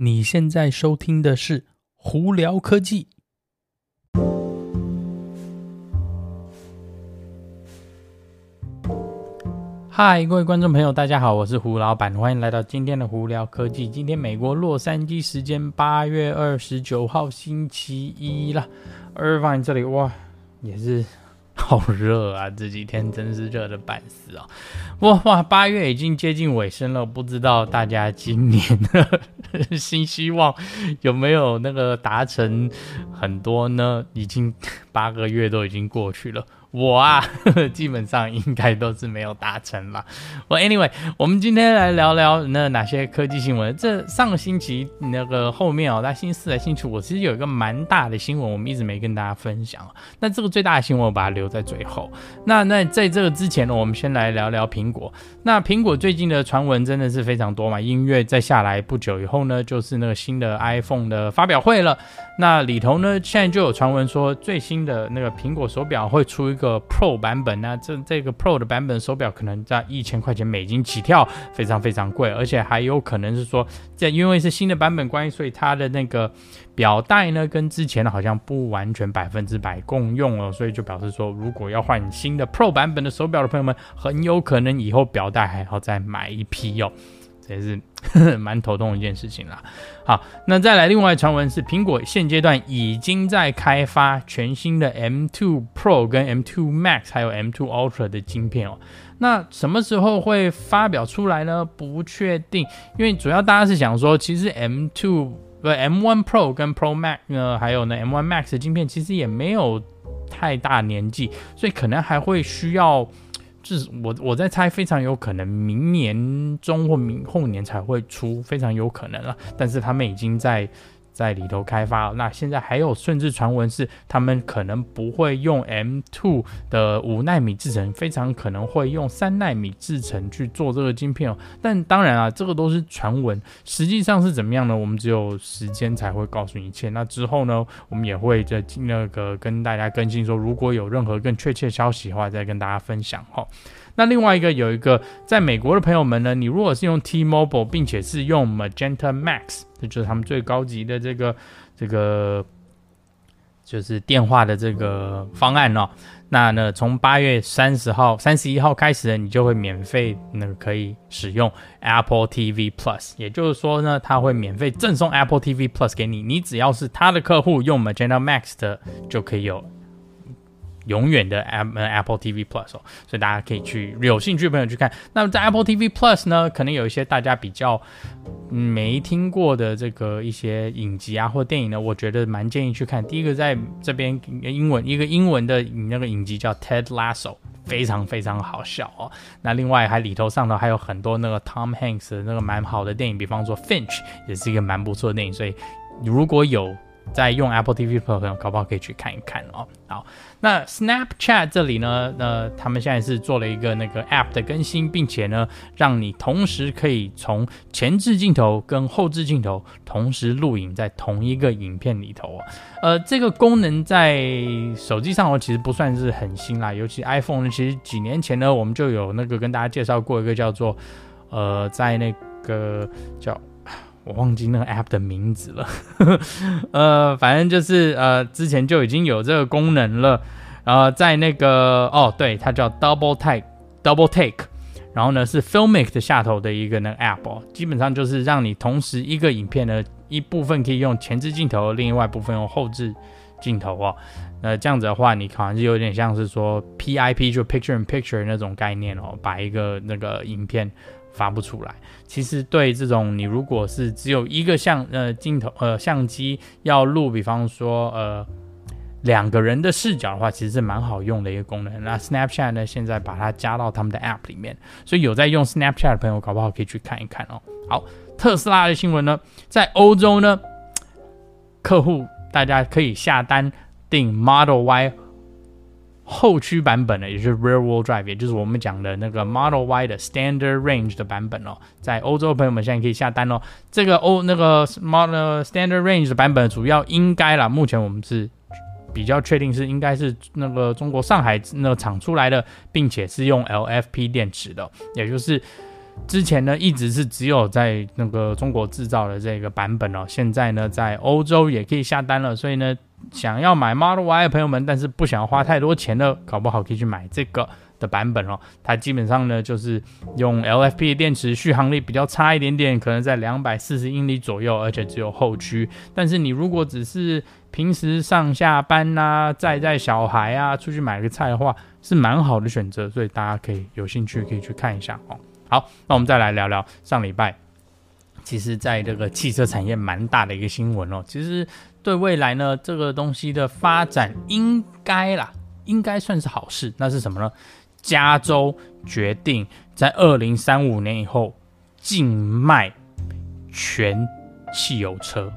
你现在收听的是《胡聊科技》。嗨，各位观众朋友，大家好，我是胡老板，欢迎来到今天的《胡聊科技》。今天美国洛杉矶时间八月二十九号星期一了，而放在这里哇，也是。好热啊！这几天真是热的半死啊！哇哇，八月已经接近尾声了，不知道大家今年的 新希望有没有那个达成很多呢？已经八个月都已经过去了。我啊，基本上应该都是没有达成了。我 anyway，我们今天来聊聊那哪些科技新闻。这上个星期那个后面哦，在星期四还星期五，我其实有一个蛮大的新闻，我们一直没跟大家分享。那这个最大的新闻，我把它留在在最后。那那在这个之前呢，我们先来聊聊苹果。那苹果最近的传闻真的是非常多嘛？音乐再下来不久以后呢，就是那个新的 iPhone 的发表会了。那里头呢，现在就有传闻说，最新的那个苹果手表会出一个 Pro 版本。那这这个 Pro 的版本手表可能在一千块钱美金起跳，非常非常贵，而且还有可能是说，在因为是新的版本关系，所以它的那个表带呢，跟之前的好像不完全百分之百共用了，所以就表示说，如如果要换新的 Pro 版本的手表的朋友们，很有可能以后表带还要再买一批哟。也是 蛮头痛的一件事情啦。好，那再来另外传闻是，苹果现阶段已经在开发全新的 M2 Pro 跟 M2 Max 还有 M2 Ultra 的晶片哦。那什么时候会发表出来呢？不确定，因为主要大家是想说，其实 M2 不 M1 Pro 跟 Pro Max 呢，还有呢 M1 Max 的晶片其实也没有太大年纪，所以可能还会需要。是我我在猜，非常有可能明年中或明后年才会出，非常有可能了。但是他们已经在。在里头开发，那现在还有甚至传闻是他们可能不会用 M2 的五纳米制程，非常可能会用三纳米制程去做这个晶片哦。但当然啊，这个都是传闻，实际上是怎么样呢？我们只有时间才会告诉你一切。那之后呢，我们也会在那个跟大家更新说，如果有任何更确切消息的话，再跟大家分享哈。那另外一个有一个在美国的朋友们呢，你如果是用 T-Mobile，并且是用 Magenta Max，这就是他们最高级的这个这个就是电话的这个方案哦。那呢，从八月三十号、三十一号开始呢，你就会免费那个可以使用 Apple TV Plus，也就是说呢，它会免费赠送 Apple TV Plus 给你，你只要是他的客户用 Magenta Max 的就可以有。永远的 Apple TV Plus 哦，所以大家可以去有兴趣的朋友去看。那么在 Apple TV Plus 呢，可能有一些大家比较没听过的这个一些影集啊或电影呢，我觉得蛮建议去看。第一个在这边英文一个英文的那个影集叫 Ted Lasso，非常非常好笑哦。那另外还里头上头还有很多那个 Tom Hanks 的那个蛮好的电影，比方说 Finch 也是一个蛮不错的电影。所以如果有在用 Apple TV 的朋友，搞不好可以去看一看哦。好。那 Snapchat 这里呢，呃，他们现在是做了一个那个 App 的更新，并且呢，让你同时可以从前置镜头跟后置镜头同时录影在同一个影片里头啊。呃，这个功能在手机上我，其实不算是很新啦，尤其 iPhone，其实几年前呢，我们就有那个跟大家介绍过一个叫做，呃，在那个叫。我忘记那个 app 的名字了，呃，反正就是呃，之前就已经有这个功能了，然后在那个哦，对，它叫 Double Take，Double Take，然后呢是 Filmic 的下头的一个那个 app 哦，基本上就是让你同时一个影片呢一部分可以用前置镜头，另外一部分用后置镜头哦，那这样子的话，你好像是有点像是说 PIP 就 Picture in Picture 那种概念哦，把一个那个影片。发不出来，其实对这种你如果是只有一个相呃镜头呃相机要录，比方说呃两个人的视角的话，其实是蛮好用的一个功能。那 Snapchat 呢，现在把它加到他们的 App 里面，所以有在用 Snapchat 的朋友，搞不好可以去看一看哦。好，特斯拉的新闻呢，在欧洲呢，客户大家可以下单订 Model Y。后驱版本呢，也就是 Rear Wheel Drive，也就是我们讲的那个 Model Y 的 Standard Range 的版本哦，在欧洲朋友们现在可以下单哦。这个欧那个 Model Standard Range 的版本，主要应该啦，目前我们是比较确定是应该是那个中国上海那厂出来的，并且是用 LFP 电池的，也就是之前呢一直是只有在那个中国制造的这个版本哦，现在呢在欧洲也可以下单了，所以呢想要买 Model Y 的朋友们，但是不想花太多钱的，搞不好可以去买这个。的版本哦，它基本上呢就是用 LFP 电池，续航力比较差一点点，可能在两百四十英里左右，而且只有后驱。但是你如果只是平时上下班呐、啊，载载小孩啊，出去买个菜的话，是蛮好的选择。所以大家可以有兴趣可以去看一下哦。好，那我们再来聊聊上礼拜，其实在这个汽车产业蛮大的一个新闻哦。其实对未来呢，这个东西的发展应该啦，应该算是好事。那是什么呢？加州决定在二零三五年以后禁卖全汽油车。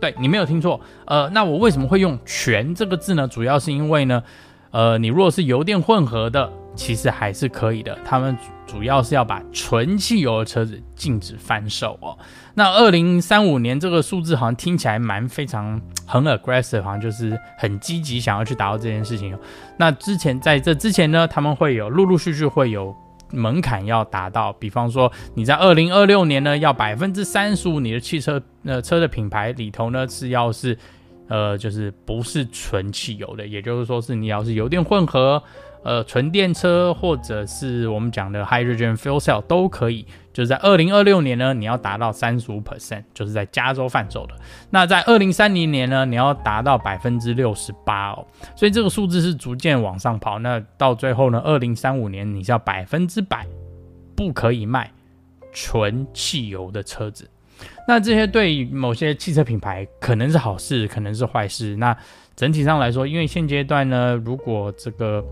对，你没有听错，呃，那我为什么会用“全”这个字呢？主要是因为呢，呃，你如果是油电混合的，其实还是可以的。他们主要是要把纯汽油的车子禁止贩售哦。那二零三五年这个数字好像听起来蛮非常很 aggressive，好像就是很积极想要去达到这件事情。那之前在这之前呢，他们会有陆陆续续会有门槛要达到，比方说你在二零二六年呢，要百分之三十五你的汽车呃车的品牌里头呢是要是呃就是不是纯汽油的，也就是说是你要是油电混合。呃，纯电车或者是我们讲的 hydrogen fuel cell 都可以，就是在二零二六年呢，你要达到三十五 percent，就是在加州贩售的。那在二零三零年呢，你要达到百分之六十八哦。所以这个数字是逐渐往上跑。那到最后呢，二零三五年你是要百分之百不可以卖纯汽油的车子。那这些对于某些汽车品牌可能是好事，可能是坏事。那整体上来说，因为现阶段呢，如果这个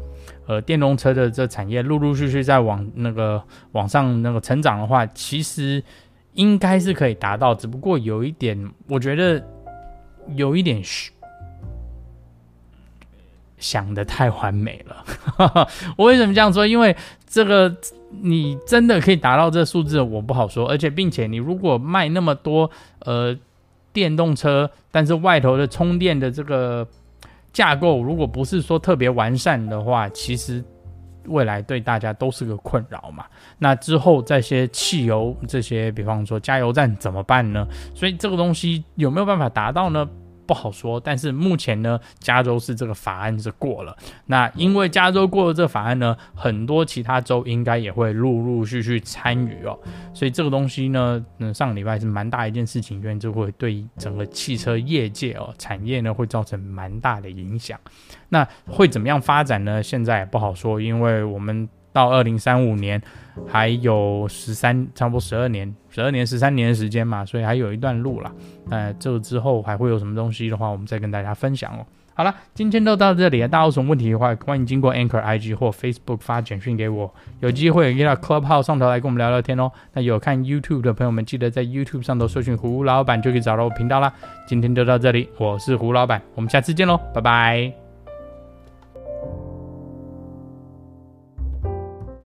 呃电动车的这产业陆陆续续在往那个往上那个成长的话，其实应该是可以达到，只不过有一点，我觉得有一点虚。想得太完美了，我为什么这样说？因为这个你真的可以达到这数字，我不好说。而且，并且你如果卖那么多呃电动车，但是外头的充电的这个架构如果不是说特别完善的话，其实未来对大家都是个困扰嘛。那之后这些汽油这些，比方说加油站怎么办呢？所以这个东西有没有办法达到呢？不好说，但是目前呢，加州是这个法案是过了。那因为加州过了这个法案呢，很多其他州应该也会陆陆续续参与哦。所以这个东西呢，嗯，上个礼拜是蛮大一件事情，因为这会对整个汽车业界哦，产业呢会造成蛮大的影响。那会怎么样发展呢？现在也不好说，因为我们。到二零三五年还有十三，差不多十二年，十二年十三年的时间嘛，所以还有一段路了。呃，这之后还会有什么东西的话，我们再跟大家分享哦。好了，今天就到这里了。大家有什么问题的话，欢迎经过 Anchor IG 或 Facebook 发简讯给我。有机会约到 Clubhouse 上头来跟我们聊聊天哦。那有看 YouTube 的朋友们，记得在 YouTube 上头搜寻胡老板就可以找到我频道啦。今天就到这里，我是胡老板，我们下次见喽，拜拜。